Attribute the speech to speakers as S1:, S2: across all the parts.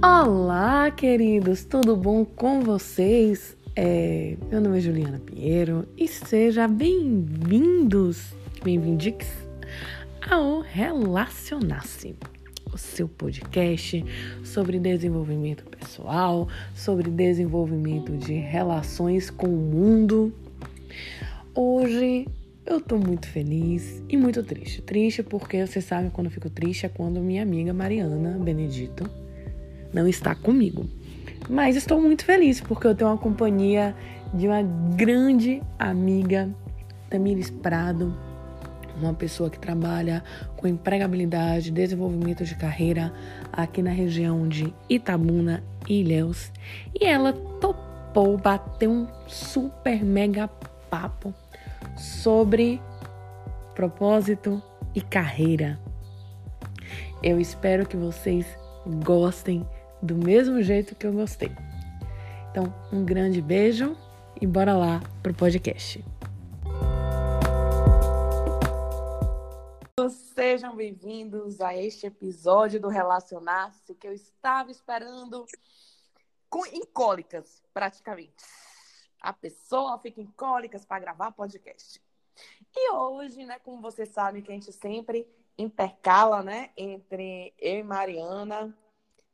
S1: Olá, queridos, tudo bom com vocês? É, meu nome é Juliana Pinheiro e seja bem-vindos, bem-vindos ao Relacionar-se, o seu podcast sobre desenvolvimento pessoal, sobre desenvolvimento de relações com o mundo. Hoje eu tô muito feliz e muito triste. Triste porque você sabe quando eu fico triste é quando minha amiga Mariana Benedito não está comigo. Mas estou muito feliz porque eu tenho uma companhia de uma grande amiga, Tamires Prado, uma pessoa que trabalha com empregabilidade, desenvolvimento de carreira aqui na região de Itabuna e Ilhéus. E ela topou bater um super mega papo sobre propósito e carreira. Eu espero que vocês gostem do mesmo jeito que eu gostei. Então, um grande beijo e bora lá pro podcast. Sejam bem-vindos a este episódio do Relacionar-se que eu estava esperando com incólicas, praticamente. A pessoa fica em cólicas para gravar podcast. E hoje, né, como vocês sabem que a gente sempre intercala, né, entre eu e Mariana,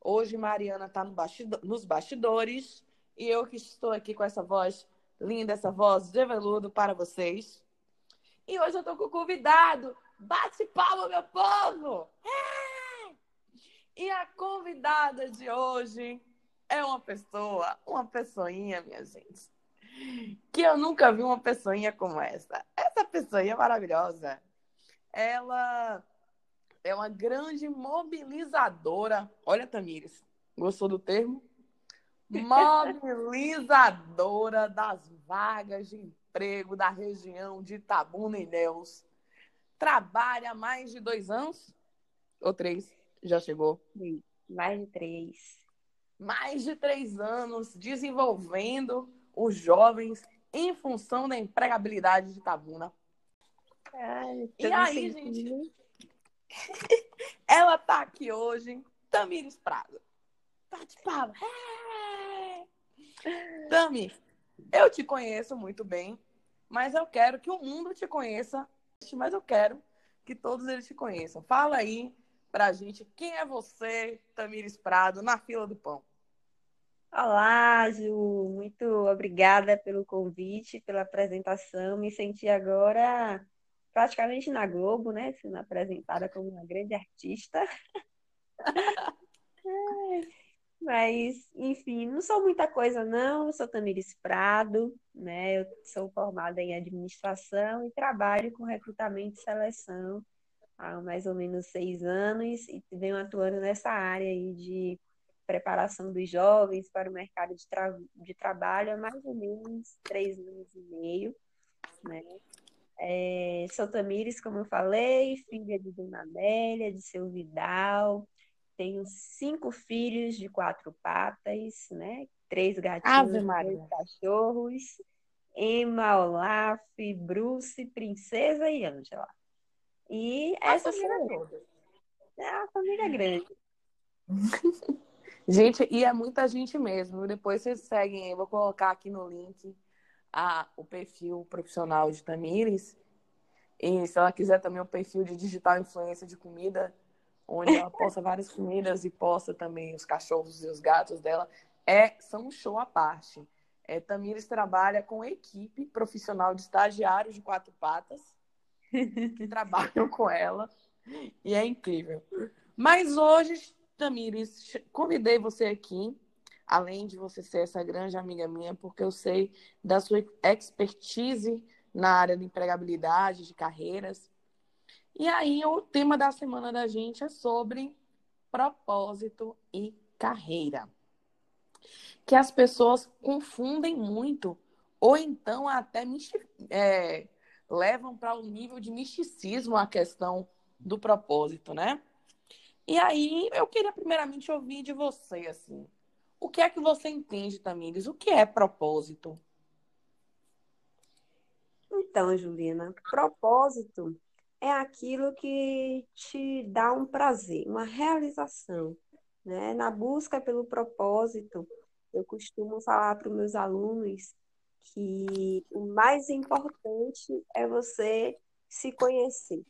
S1: Hoje Mariana está no nos bastidores e eu que estou aqui com essa voz linda, essa voz de veludo para vocês. E hoje eu estou com o convidado. Bate palma, meu povo! É! E a convidada de hoje é uma pessoa, uma pessoinha, minha gente, que eu nunca vi uma pessoinha como essa. Essa pessoinha maravilhosa. Ela é uma grande mobilizadora. Olha, Tamires, gostou do termo? Mobilizadora das vagas de emprego da região de Itabuna e Neus. Trabalha há mais de dois anos? Ou três? Já chegou?
S2: Mais de três.
S1: Mais de três anos desenvolvendo os jovens em função da empregabilidade de Itabuna. Ai, e aí, gente? Ela tá aqui hoje, Tamires Prado. Bate palma. É! Tami, eu te conheço muito bem, mas eu quero que o mundo te conheça, mas eu quero que todos eles te conheçam. Fala aí pra gente quem é você, Tamires Prado, na fila do pão.
S2: Olá, Ju, muito obrigada pelo convite, pela apresentação. Me senti agora praticamente na Globo, né? Sendo apresentada como uma grande artista. Mas, enfim, não sou muita coisa, não. Eu sou Tamires Prado, né? Eu sou formada em administração e trabalho com recrutamento e seleção há mais ou menos seis anos e venho atuando nessa área aí de preparação dos jovens para o mercado de, tra de trabalho há mais ou menos três anos e meio, né? É, sou Tamires, como eu falei, filha de Dona Amélia, de seu Vidal. Tenho cinco filhos de quatro patas, né? Três gatinhos, três cachorros. Emma, Olaf, Bruce, Princesa e Ângela. E a essa sou É a família grande.
S1: gente, e é muita gente mesmo. Depois vocês seguem, eu vou colocar aqui no link a, o perfil profissional de Tamires. E se ela quiser também o perfil de digital influência de comida, onde ela posta várias comidas e posta também os cachorros e os gatos dela, é são um show à parte. É, Tamires trabalha com equipe profissional de estagiários de quatro patas que trabalham com ela e é incrível. Mas hoje, Tamires, convidei você aqui além de você ser essa grande amiga minha, porque eu sei da sua expertise na área de empregabilidade, de carreiras. E aí, o tema da semana da gente é sobre propósito e carreira. Que as pessoas confundem muito, ou então até é, levam para o um nível de misticismo a questão do propósito, né? E aí, eu queria primeiramente ouvir de você, assim, o que é que você entende, Tamires? O que é propósito?
S2: Então, Juliana, propósito é aquilo que te dá um prazer, uma realização. né? Na busca pelo propósito, eu costumo falar para os meus alunos que o mais importante é você se conhecer,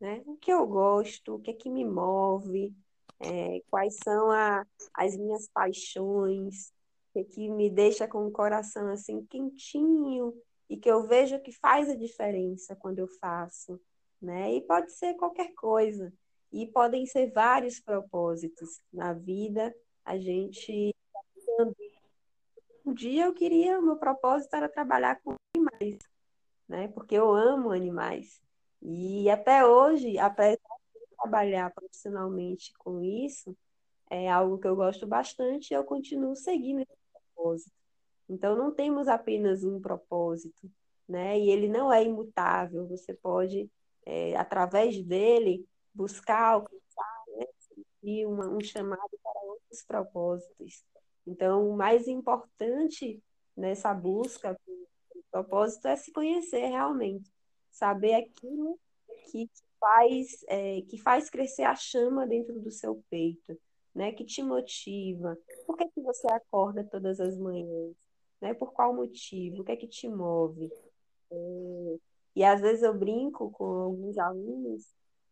S2: né? O que eu gosto, o que é que me move, é, quais são a, as minhas paixões, que, é que me deixa com o coração assim quentinho e que eu vejo que faz a diferença quando eu faço, né? E pode ser qualquer coisa. E podem ser vários propósitos na vida. A gente um dia eu queria, meu propósito era trabalhar com animais, né? Porque eu amo animais. E até hoje, apesar trabalhar profissionalmente com isso, é algo que eu gosto bastante e eu continuo seguindo esse propósito. Então, não temos apenas um propósito, né? E ele não é imutável. Você pode, é, através dele, buscar alcançar né? e uma, um chamado para outros propósitos. Então, o mais importante nessa busca o propósito é se conhecer realmente, saber aquilo que faz, é, que faz crescer a chama dentro do seu peito, né? Que te motiva. Por que, que você acorda todas as manhãs? Né? Por qual motivo? O que é que te move? É... E às vezes eu brinco com alguns alunos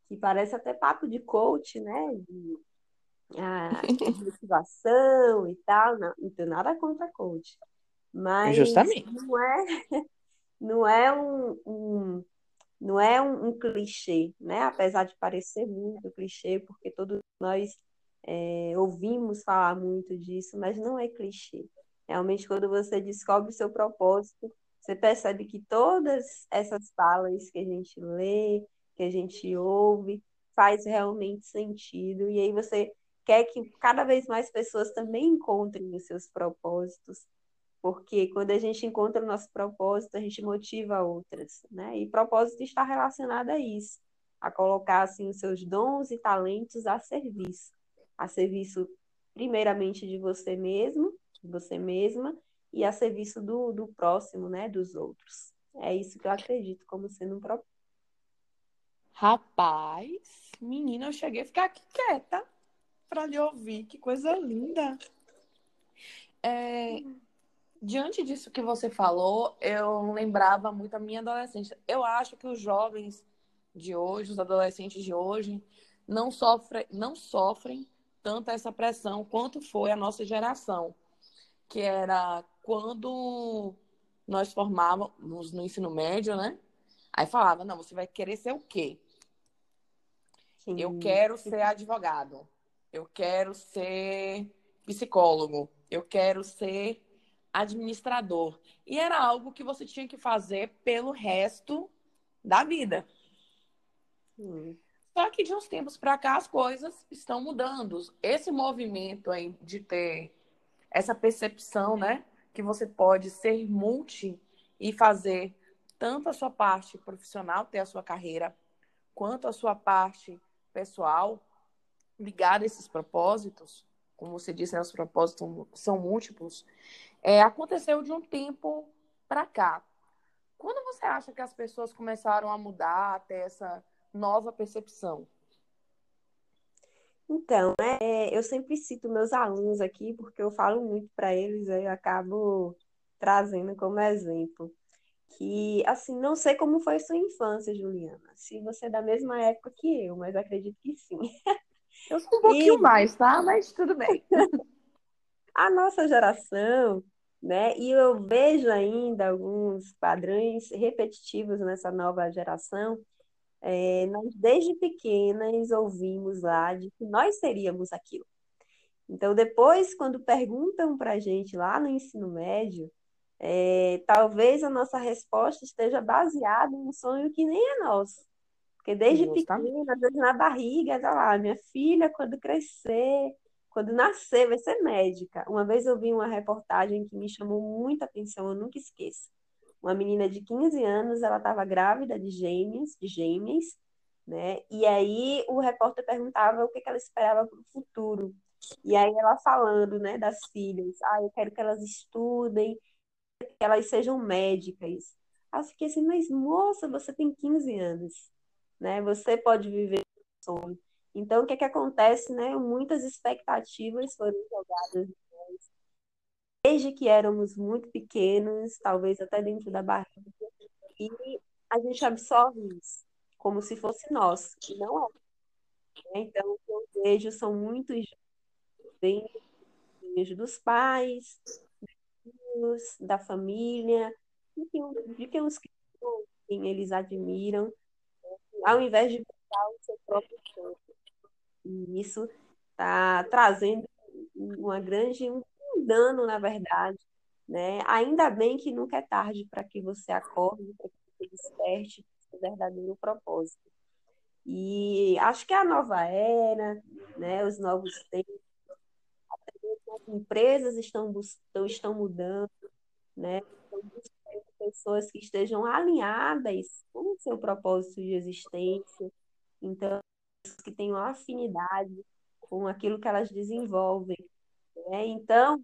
S2: que parece até papo de coach, né? De, ah, de motivação e tal. Não, não tenho nada contra coach. Mas
S1: Justamente.
S2: não é, não é um, um não é um, um, clichê, né? Apesar de parecer muito clichê, porque todos nós é, ouvimos falar muito disso, mas não é clichê. Realmente, quando você descobre o seu propósito, você percebe que todas essas falas que a gente lê, que a gente ouve, faz realmente sentido. E aí você quer que cada vez mais pessoas também encontrem os seus propósitos, porque quando a gente encontra o nosso propósito, a gente motiva outras, né? E propósito está relacionado a isso, a colocar assim os seus dons e talentos a serviço, a serviço primeiramente de você mesmo, de você mesma, e a serviço do, do próximo, né? Dos outros. É isso que eu acredito como sendo um propósito.
S1: Rapaz, menina, eu cheguei a ficar aqui quieta para lhe ouvir. Que coisa linda. É, diante disso que você falou, eu lembrava muito a minha adolescência. Eu acho que os jovens de hoje, os adolescentes de hoje, não sofrem, não sofrem tanto essa pressão quanto foi a nossa geração, que era quando nós formávamos no ensino médio, né? Aí falava, não, você vai querer ser o quê? Sim. Eu quero ser advogado. Eu quero ser psicólogo. Eu quero ser administrador. E era algo que você tinha que fazer pelo resto da vida. Hum. Só que de uns tempos para cá as coisas estão mudando. Esse movimento aí de ter essa percepção, né, que você pode ser multi e fazer tanto a sua parte profissional, ter a sua carreira, quanto a sua parte pessoal ligado a esses propósitos, como você disse, né, os propósitos são múltiplos, é, aconteceu de um tempo para cá. Quando você acha que as pessoas começaram a mudar, a ter essa nova percepção?
S2: Então, é, eu sempre cito meus alunos aqui, porque eu falo muito para eles, aí eu acabo trazendo como exemplo que, assim, não sei como foi sua infância, Juliana. Se você é da mesma época que eu, mas acredito que sim.
S1: Eu sou um pouquinho e... mais, tá? Mas tudo bem.
S2: A nossa geração, né? E eu vejo ainda alguns padrões repetitivos nessa nova geração. É, nós, desde pequenas, ouvimos lá de que nós seríamos aquilo. Então, depois, quando perguntam para a gente lá no ensino médio, é, talvez a nossa resposta esteja baseada em um sonho que nem é nosso. Porque desde pequena, às vezes na barriga, tá lá, minha filha, quando crescer, quando nascer, vai ser médica. Uma vez eu vi uma reportagem que me chamou muita atenção, eu nunca esqueço. Uma menina de 15 anos, ela estava grávida de gêmeos, de gêmeas, né? E aí o repórter perguntava o que, que ela esperava para o futuro. E aí ela falando, né, das filhas, ah, eu quero que elas estudem, que elas sejam médicas. Aí eu fiquei assim, mas moça, você tem 15 anos, né? Você pode viver sonho. Então, o que, é que acontece, né? Muitas expectativas foram jogadas desde que éramos muito pequenos, talvez até dentro da barriga, e a gente absorve isso como se fosse nosso, e não é. Né? Então, o que eu vejo são muitos bens dos pais, dos, da família, de quem, os quem eles admiram? Ao invés de buscar o seu próprio campo. E isso está trazendo uma grande um dano, na verdade. Né? Ainda bem que nunca é tarde para que você acorde, para que você desperte o verdadeiro propósito. E acho que a nova era, né, os novos tempos, as empresas estão, estão, estão mudando, né, estão buscando pessoas que estejam alinhadas com o seu propósito de existência, então, que tenham afinidade com aquilo que elas desenvolvem. Né? Então,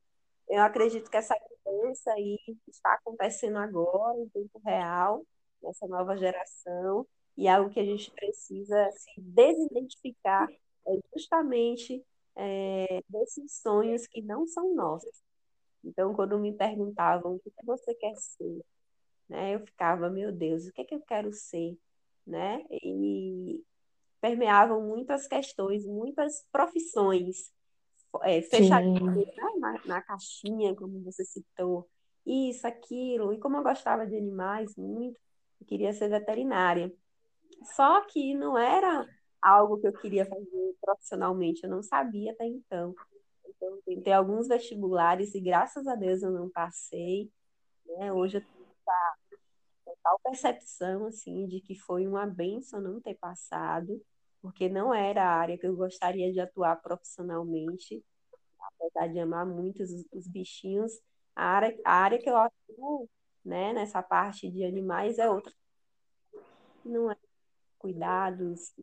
S2: eu acredito que essa mudança aí está acontecendo agora, em tempo real, nessa nova geração, e algo que a gente precisa se desidentificar é justamente é, desses sonhos que não são nossos. Então, quando me perguntavam o que você quer ser, né, eu ficava, meu Deus, o que é que eu quero ser? Né? E permeavam muitas questões, muitas profissões, é, fechadinhas né? na, na caixinha, como você citou, isso, aquilo. E como eu gostava de animais muito, eu queria ser veterinária. Só que não era algo que eu queria fazer profissionalmente, eu não sabia até então. Então, tentei alguns vestibulares e graças a Deus eu não passei. Né? Hoje eu essa total percepção assim, de que foi uma benção não ter passado, porque não era a área que eu gostaria de atuar profissionalmente, apesar de amar muito os, os bichinhos. A área, a área que eu atuo né, nessa parte de animais é outra. Não é cuidados,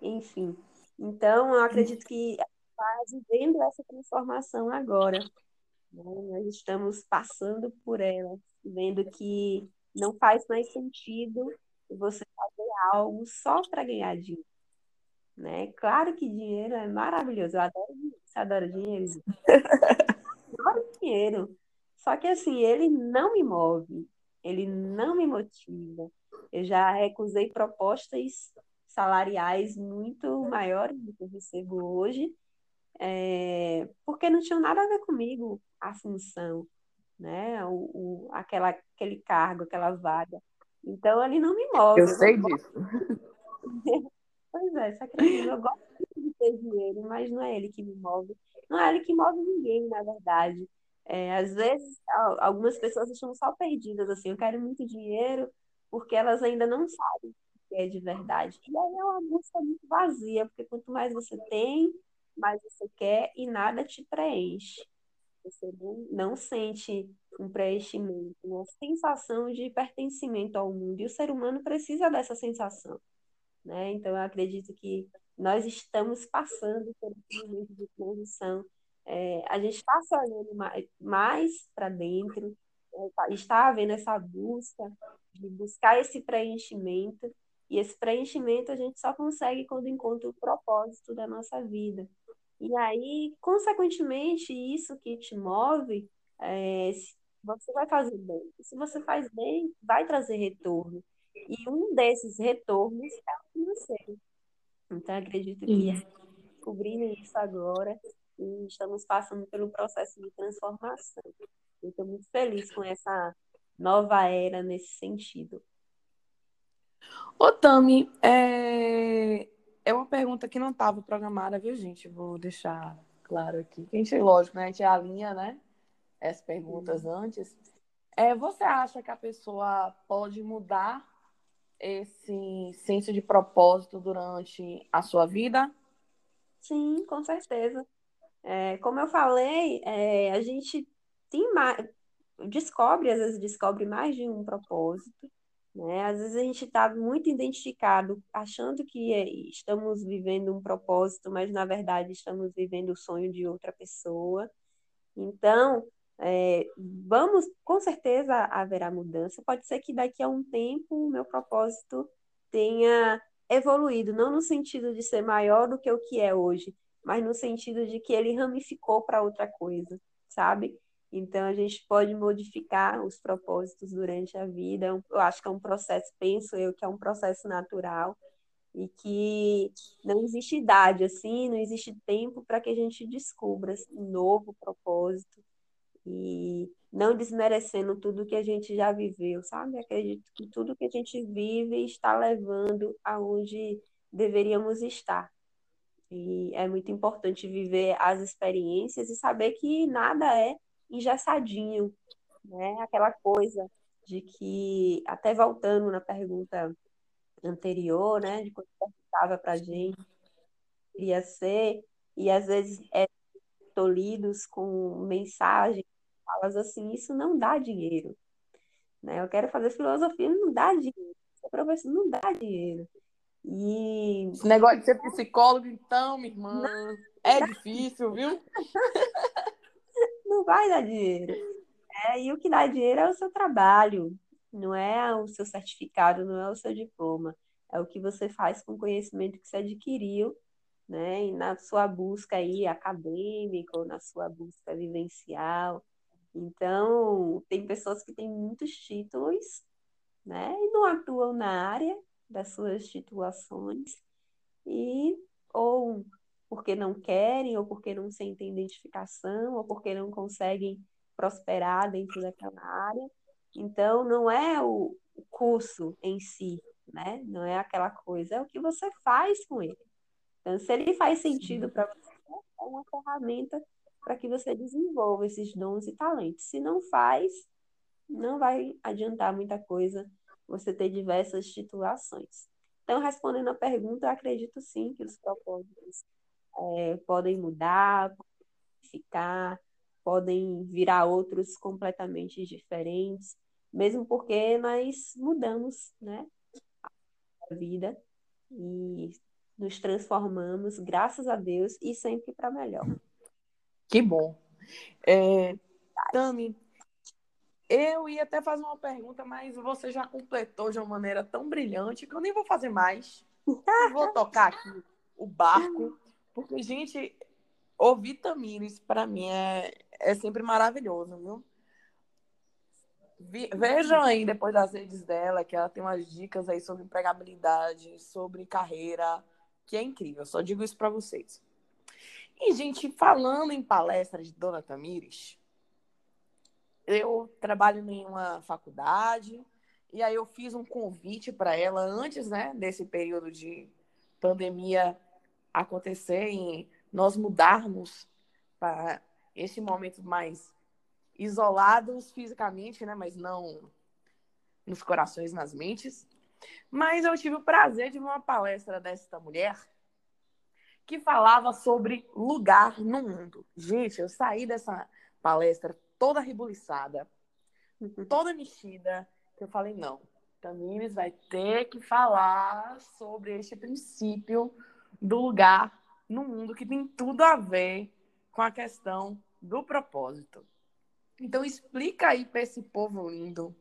S2: enfim. Então, eu acredito que está vivendo essa transformação agora. Né? Nós estamos passando por ela, vendo que não faz mais sentido você fazer algo só para ganhar dinheiro. Né? Claro que dinheiro é maravilhoso. Eu adoro dinheiro. Você adora dinheiro? Eu adoro dinheiro. Só que assim, ele não me move, ele não me motiva. Eu já recusei propostas salariais muito maiores do que eu recebo hoje, é, porque não tinham nada a ver comigo a função, né? O, o, aquela, aquele cargo, aquela vaga. Então ele não me move.
S1: Eu sei disso.
S2: pois é, você acredita? Eu gosto de ter dinheiro, mas não é ele que me move. Não é ele que move ninguém, na verdade. É, às vezes, algumas pessoas estão só perdidas, assim, eu quero muito dinheiro, porque elas ainda não sabem o que é de verdade. E aí é uma busca muito vazia, porque quanto mais você tem, mais você quer e nada te preenche. Você não, não sente um preenchimento, uma sensação de pertencimento ao mundo. E o ser humano precisa dessa sensação. Né? Então, eu acredito que nós estamos passando por um momento de transição é, a gente está se olhando mais, mais para dentro, é, está havendo essa busca de buscar esse preenchimento, e esse preenchimento a gente só consegue quando encontra o propósito da nossa vida. E aí, consequentemente, isso que te move, é, você vai fazer bem. E se você faz bem, vai trazer retorno. E um desses retornos é o financeiro. Então, acredito que descobrindo isso agora, e estamos passando pelo processo de transformação. estou muito feliz com essa nova era nesse sentido.
S1: Ô, Tami, é... é uma pergunta que não estava programada, viu, gente? Vou deixar claro aqui. A gente, lógico, né? A gente alinha, né? As perguntas antes. É, você acha que a pessoa pode mudar esse senso de propósito durante a sua vida?
S2: Sim, com certeza. É, como eu falei, é, a gente tem mais, descobre, às vezes descobre mais de um propósito, né? Às vezes a gente está muito identificado, achando que é, estamos vivendo um propósito, mas na verdade estamos vivendo o sonho de outra pessoa. Então, é, vamos, com certeza haverá mudança. Pode ser que daqui a um tempo o meu propósito tenha evoluído, não no sentido de ser maior do que o que é hoje, mas no sentido de que ele ramificou para outra coisa, sabe? Então, a gente pode modificar os propósitos durante a vida. Eu acho que é um processo, penso eu, que é um processo natural e que não existe idade, assim, não existe tempo para que a gente descubra um novo propósito e não desmerecendo tudo que a gente já viveu, sabe? Acredito que tudo que a gente vive está levando aonde deveríamos estar. E é muito importante viver as experiências e saber que nada é engessadinho, né? Aquela coisa de que, até voltando na pergunta anterior, né, de quando perguntava para a gente, ia ser, e às vezes é tolhidos com mensagens, falas assim, isso não dá dinheiro. Né? Eu quero fazer filosofia, não dá dinheiro. Ser professor não dá dinheiro. E...
S1: Esse negócio de ser psicólogo, então, minha irmã, não, é difícil, viu?
S2: não vai dar dinheiro. É, e o que dá dinheiro é o seu trabalho, não é o seu certificado, não é o seu diploma. É o que você faz com o conhecimento que você adquiriu, né? E na sua busca aí acadêmica ou na sua busca vivencial. Então, tem pessoas que têm muitos títulos, né? E não atuam na área das suas titulações e ou porque não querem, ou porque não sentem identificação, ou porque não conseguem prosperar dentro daquela área. Então, não é o curso em si, né? Não é aquela coisa, é o que você faz com ele. Então, se ele faz sentido para você, é uma ferramenta para que você desenvolva esses dons e talentos. Se não faz, não vai adiantar muita coisa você ter diversas titulações. Então, respondendo a pergunta, acredito sim que os propósitos é, podem mudar, ficar, podem virar outros completamente diferentes, mesmo porque nós mudamos, né, a vida e nos transformamos, graças a Deus, e sempre para melhor.
S1: Que bom. É, Tami, eu ia até fazer uma pergunta, mas você já completou de uma maneira tão brilhante que eu nem vou fazer mais. Vou tocar aqui o barco porque, gente, ouvir Tamires, para mim, é, é sempre maravilhoso, viu? Vejam aí depois das redes dela, que ela tem umas dicas aí sobre empregabilidade, sobre carreira, que é incrível. Só digo isso para vocês. E, gente, falando em palestras de Dona Tamires, eu trabalho em uma faculdade e aí eu fiz um convite para ela antes, né, desse período de pandemia acontecer em nós mudarmos para esse momento mais isolados fisicamente, né, mas não nos corações, nas mentes. Mas eu tive o prazer de ver uma palestra desta mulher que falava sobre lugar no mundo. Gente, eu saí dessa palestra toda rebuliçada, toda mexida, que eu falei, não, Tamires vai ter que falar sobre este princípio do lugar no mundo que tem tudo a ver com a questão do propósito. Então explica aí para esse povo lindo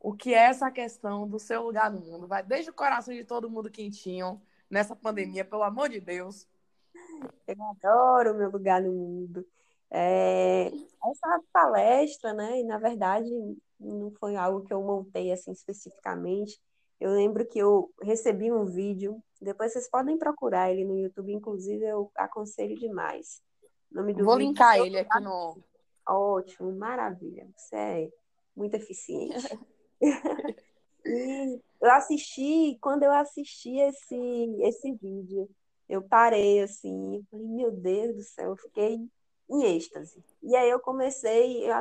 S1: o que é essa questão do seu lugar no mundo. Vai desde o coração de todo mundo quentinho nessa pandemia, pelo amor de Deus.
S2: Eu adoro meu lugar no mundo. É, essa palestra, né, e na verdade não foi algo que eu montei assim especificamente, eu lembro que eu recebi um vídeo, depois vocês podem procurar ele no YouTube, inclusive eu aconselho demais.
S1: Vou vídeo, linkar ele aqui no.
S2: Ótimo, maravilha. Você é muito eficiente. e eu assisti, quando eu assisti esse, esse vídeo, eu parei assim, falei, meu Deus do céu, eu fiquei em êxtase. E aí eu comecei, eu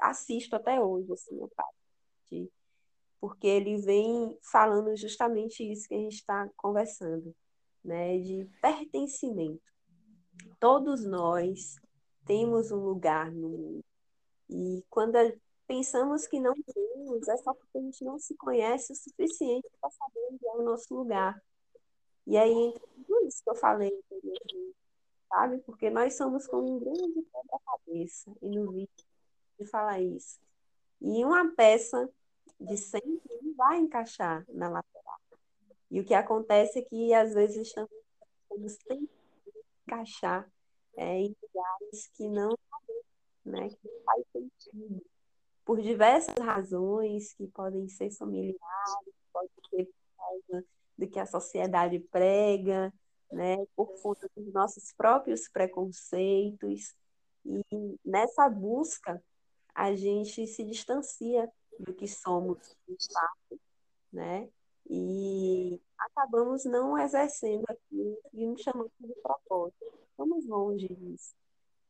S2: assisto até hoje, assim, eu paro de porque ele vem falando justamente isso que a gente está conversando, né, de pertencimento. Todos nós temos um lugar no mundo. E quando pensamos que não temos, é só porque a gente não se conhece o suficiente para saber onde é o nosso lugar. E aí entra tudo isso que eu falei, sabe? Porque nós somos como um grande quebra-cabeça, e no vídeo de falar isso. E uma peça de sempre não vai encaixar na lateral. E o que acontece é que, às vezes, estamos tentando encaixar é, em lugares que não, né, que não faz sentido, por diversas razões, que podem ser familiares, pode ser por causa do que a sociedade prega, né, por conta dos nossos próprios preconceitos. E nessa busca, a gente se distancia do que somos de fato, né? E acabamos não exercendo aquilo que nos chamamos de propósito. Estamos longe disso.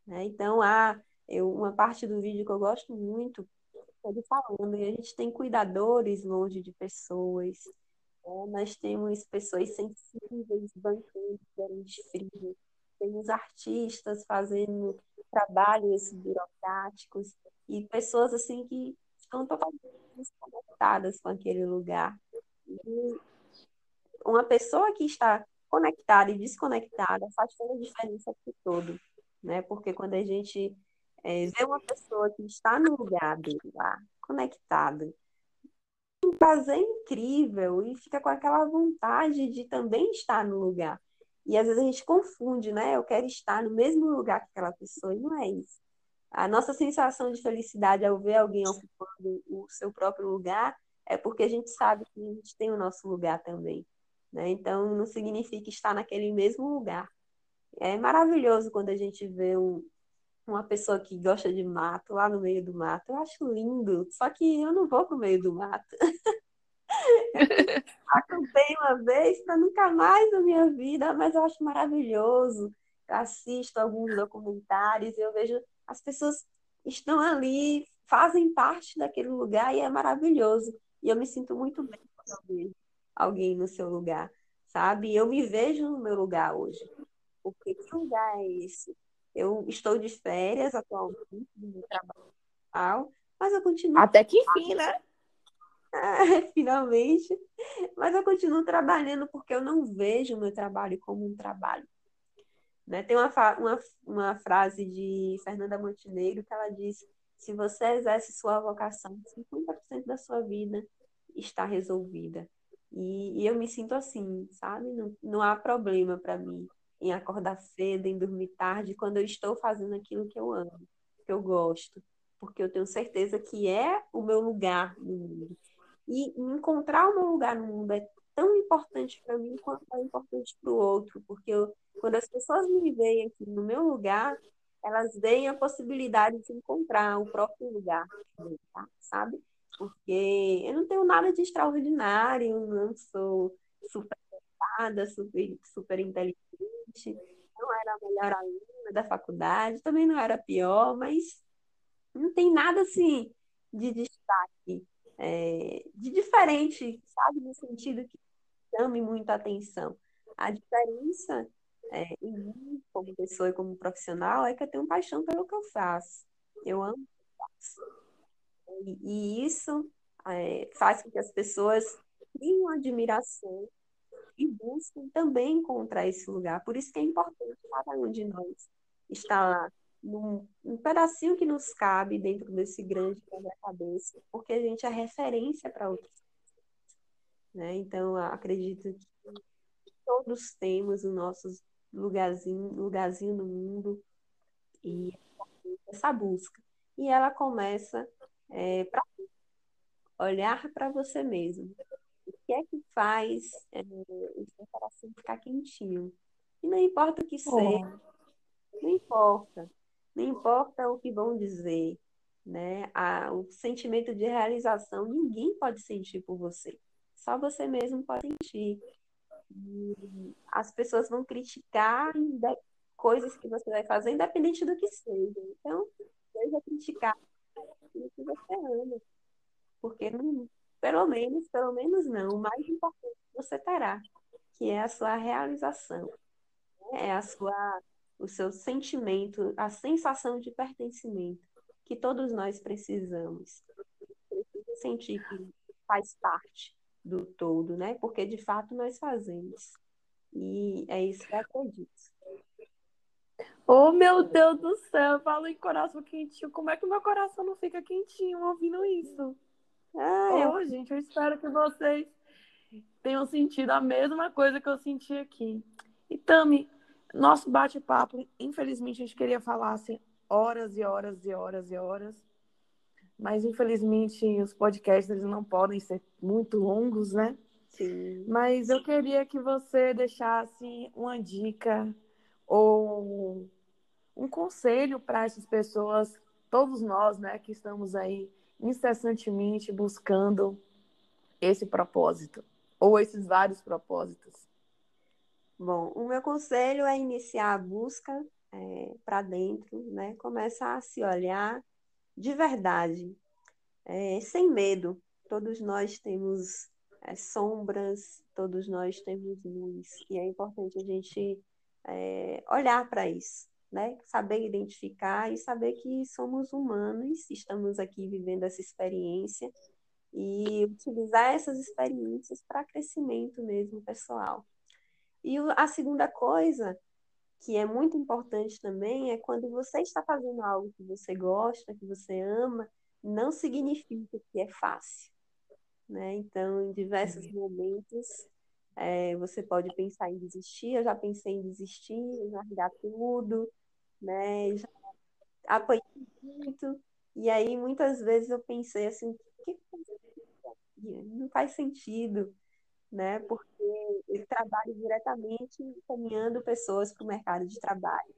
S2: Né? Então, há eu, uma parte do vídeo que eu gosto muito é de falando, e a gente tem cuidadores longe de pessoas, né? nós temos pessoas sensíveis bancando diferentes frios, temos artistas fazendo trabalhos burocráticos e pessoas assim que estão totalmente desconectadas com aquele lugar. E uma pessoa que está conectada e desconectada faz toda a diferença para todo, né? Porque quando a gente é, vê uma pessoa que está no lugar dele lá, conectada, um prazer incrível e fica com aquela vontade de também estar no lugar. E às vezes a gente confunde, né? Eu quero estar no mesmo lugar que aquela pessoa, e não é isso. A nossa sensação de felicidade ao ver alguém ocupando o seu próprio lugar é porque a gente sabe que a gente tem o nosso lugar também. Né? Então, não significa estar naquele mesmo lugar. É maravilhoso quando a gente vê um, uma pessoa que gosta de mato lá no meio do mato. Eu acho lindo, só que eu não vou para o meio do mato. Acampei uma vez para nunca mais na minha vida, mas eu acho maravilhoso. Eu assisto alguns documentários e eu vejo as pessoas estão ali, fazem parte daquele lugar e é maravilhoso. E eu me sinto muito bem quando vejo alguém no seu lugar, sabe? Eu me vejo no meu lugar hoje. Porque que lugar é esse? Eu estou de férias atualmente no meu trabalho, mas eu continuo.
S1: Até que enfim, né?
S2: finalmente. Mas eu continuo trabalhando porque eu não vejo o meu trabalho como um trabalho. Né? Tem uma, uma, uma frase de Fernanda Montenegro que ela diz: se você exerce sua vocação, 50% da sua vida está resolvida. E, e, eu me sinto assim, sabe? Não, não há problema para mim em acordar cedo, em dormir tarde, quando eu estou fazendo aquilo que eu amo, que eu gosto, porque eu tenho certeza que é o meu lugar no mundo. E encontrar o meu lugar no mundo é tão importante para mim quanto é importante para o outro, porque eu, quando as pessoas me veem aqui no meu lugar, elas veem a possibilidade de encontrar o próprio lugar, tá? sabe? Porque eu não tenho nada de extraordinário, não sou super dotada, super, super inteligente, não era a melhor aluna da faculdade, também não era pior, mas não tem nada assim de destaque é, de diferente, sabe? No sentido que chame muita atenção. A diferença é, em mim, como pessoa e como profissional, é que eu tenho paixão pelo que eu faço. Eu amo o que eu faço. E, e isso é, faz com que as pessoas tenham admiração e busquem também encontrar esse lugar. Por isso que é importante cada um de nós estar lá num, um pedacinho que nos cabe dentro desse grande quebra-cabeça, porque a gente é referência para outros. Né? Então, acredito que todos temos o nosso lugarzinho, lugarzinho no mundo e essa busca. E ela começa é, para olhar para você mesmo. O que é que faz é, o seu coração ficar quentinho? E não importa o que seja, não importa. Não importa o que vão dizer, né? A, o sentimento de realização ninguém pode sentir por você. Só você mesmo pode sentir. As pessoas vão criticar coisas que você vai fazer, independente do que seja. Então, seja criticar aquilo que você ama. Porque, não, pelo menos, pelo menos não, o mais importante você terá, que é a sua realização. É a sua o seu sentimento, a sensação de pertencimento que todos nós precisamos. Precisa sentir que faz parte do todo, né? Porque de fato nós fazemos. E é isso que eu acredito.
S1: Oh, meu Deus do céu, eu falo em coração quentinho. Como é que o meu coração não fica quentinho ouvindo isso? Ah, oh, eu... gente, eu espero que vocês tenham sentido a mesma coisa que eu senti aqui. E Tami, nosso bate-papo, infelizmente a gente queria falar assim, horas e horas e horas e horas, mas infelizmente os podcasts eles não podem ser muito longos, né?
S2: Sim.
S1: Mas eu queria que você deixasse uma dica ou um conselho para essas pessoas, todos nós, né, que estamos aí incessantemente buscando esse propósito ou esses vários propósitos.
S2: Bom, o meu conselho é iniciar a busca é, para dentro, né? Começar a se olhar de verdade, é, sem medo. Todos nós temos é, sombras, todos nós temos luz, e é importante a gente é, olhar para isso, né? Saber identificar e saber que somos humanos, estamos aqui vivendo essa experiência e utilizar essas experiências para crescimento mesmo pessoal. E a segunda coisa, que é muito importante também, é quando você está fazendo algo que você gosta, que você ama, não significa que é fácil. Né? Então, em diversos momentos, é, você pode pensar em desistir. Eu já pensei em desistir, em largar tudo, né? Já apanhei muito. E aí, muitas vezes, eu pensei assim: o que não faz sentido né? Porque ele trabalha diretamente encaminhando pessoas para o mercado de trabalho.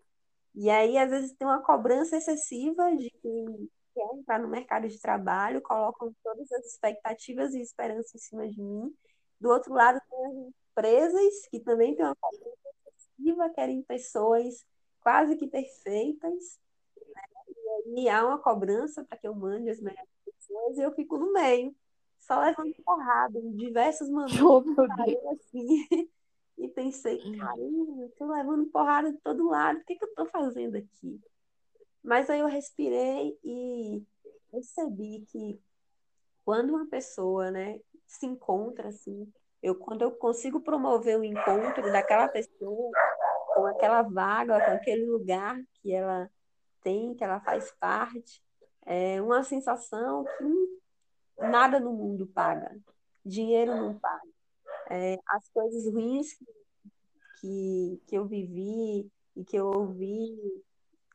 S2: E aí, às vezes, tem uma cobrança excessiva de quem quer entrar no mercado de trabalho, colocam todas as expectativas e esperanças em cima de mim. Do outro lado, tem as empresas que também têm uma cobrança excessiva, querem pessoas quase que perfeitas. Né? E aí há uma cobrança para que eu mande as melhores pessoas e eu fico no meio só levando porrada em diversos momentos. Oh, assim, e pensei, caramba, eu tô levando porrada de todo lado, o que, que eu tô fazendo aqui? Mas aí eu respirei e percebi que quando uma pessoa, né, se encontra assim, eu quando eu consigo promover o encontro daquela pessoa com aquela vaga, com aquele lugar que ela tem, que ela faz parte, é uma sensação que nada no mundo paga. Dinheiro não paga. É, as coisas ruins que, que, que eu vivi e que eu ouvi,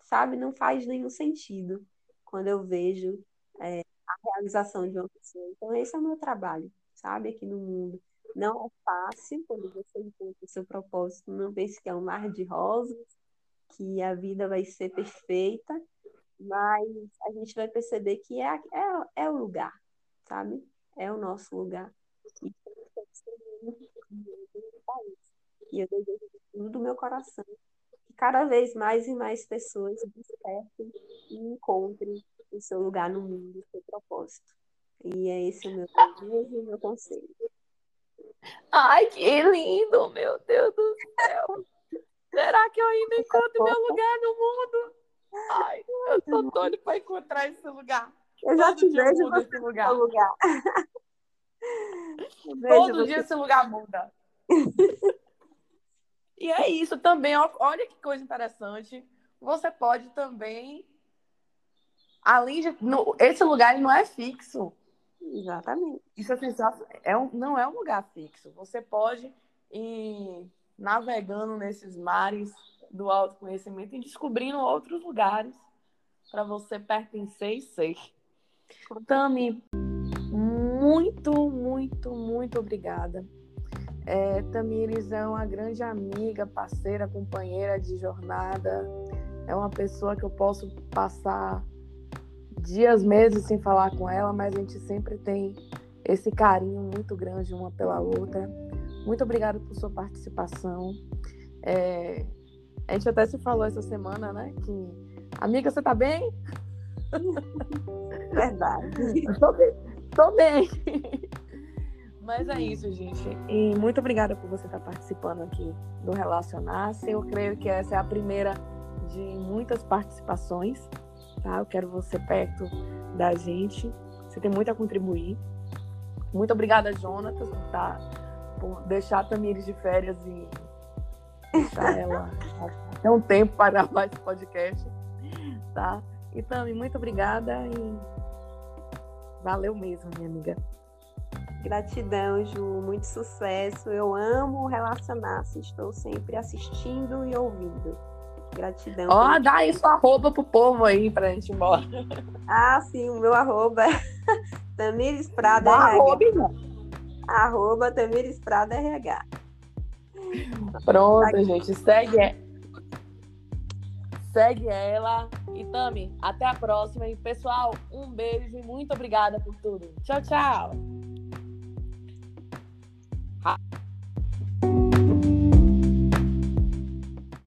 S2: sabe, não faz nenhum sentido quando eu vejo é, a realização de uma pessoa. Então, esse é o meu trabalho, sabe, aqui no mundo. Não é fácil quando você encontra o seu propósito, não pense que é um mar de rosas, que a vida vai ser perfeita, mas a gente vai perceber que é, é, é o lugar, sabe? É o nosso lugar. E E eu desejo de tudo do meu coração que cada vez mais e mais pessoas despertem e encontrem o seu lugar no mundo, o seu propósito. E é esse o meu desejo e o meu conselho.
S1: Ai, que lindo, meu Deus do céu! Será que eu ainda encontro meu lugar no mundo? Ai, eu tô doido para encontrar esse lugar.
S2: Eu já te vejo nesse lugar. lugar.
S1: Todo dia esse lugar muda. e é isso também. Olha que coisa interessante. Você pode também, além de, no, esse lugar não é fixo.
S2: Exatamente.
S1: Isso é sensacional. É um, não é um lugar fixo. Você pode ir navegando nesses mares do autoconhecimento e descobrindo outros lugares para você pertencer e ser. Tami, muito, muito, muito obrigada. É, Tamires é uma grande amiga, parceira, companheira de jornada. É uma pessoa que eu posso passar dias, meses sem falar com ela, mas a gente sempre tem esse carinho muito grande uma pela outra. Muito obrigada por sua participação. É, a gente até se falou essa semana, né? Que, amiga, você tá bem?
S2: Verdade.
S1: Tô bem. Tô bem. Mas é isso, gente. E muito obrigada por você estar participando aqui do Relacionar-se. Eu creio que essa é a primeira de muitas participações, tá? Eu quero você perto da gente. Você tem muito a contribuir. Muito obrigada, Jonatas, por, tá, por deixar a Tamires de férias e deixar ela até um tempo para gravar esse podcast, tá? Então, muito obrigada e valeu mesmo, minha amiga.
S2: Gratidão, Ju. Muito sucesso. Eu amo relacionar-se. Estou sempre assistindo e ouvindo. Gratidão.
S1: Ó, oh, dá aí sua arroba pro povo aí pra gente ir embora.
S2: Ah, sim, o meu arroba é Tamires Prada
S1: dá RH. Arroba, não.
S2: Arroba Tamires Prada RH.
S1: Pronto, Aqui. gente. Segue, segue ela. E Tami, até a próxima. E pessoal, um beijo e muito obrigada por tudo. Tchau, tchau.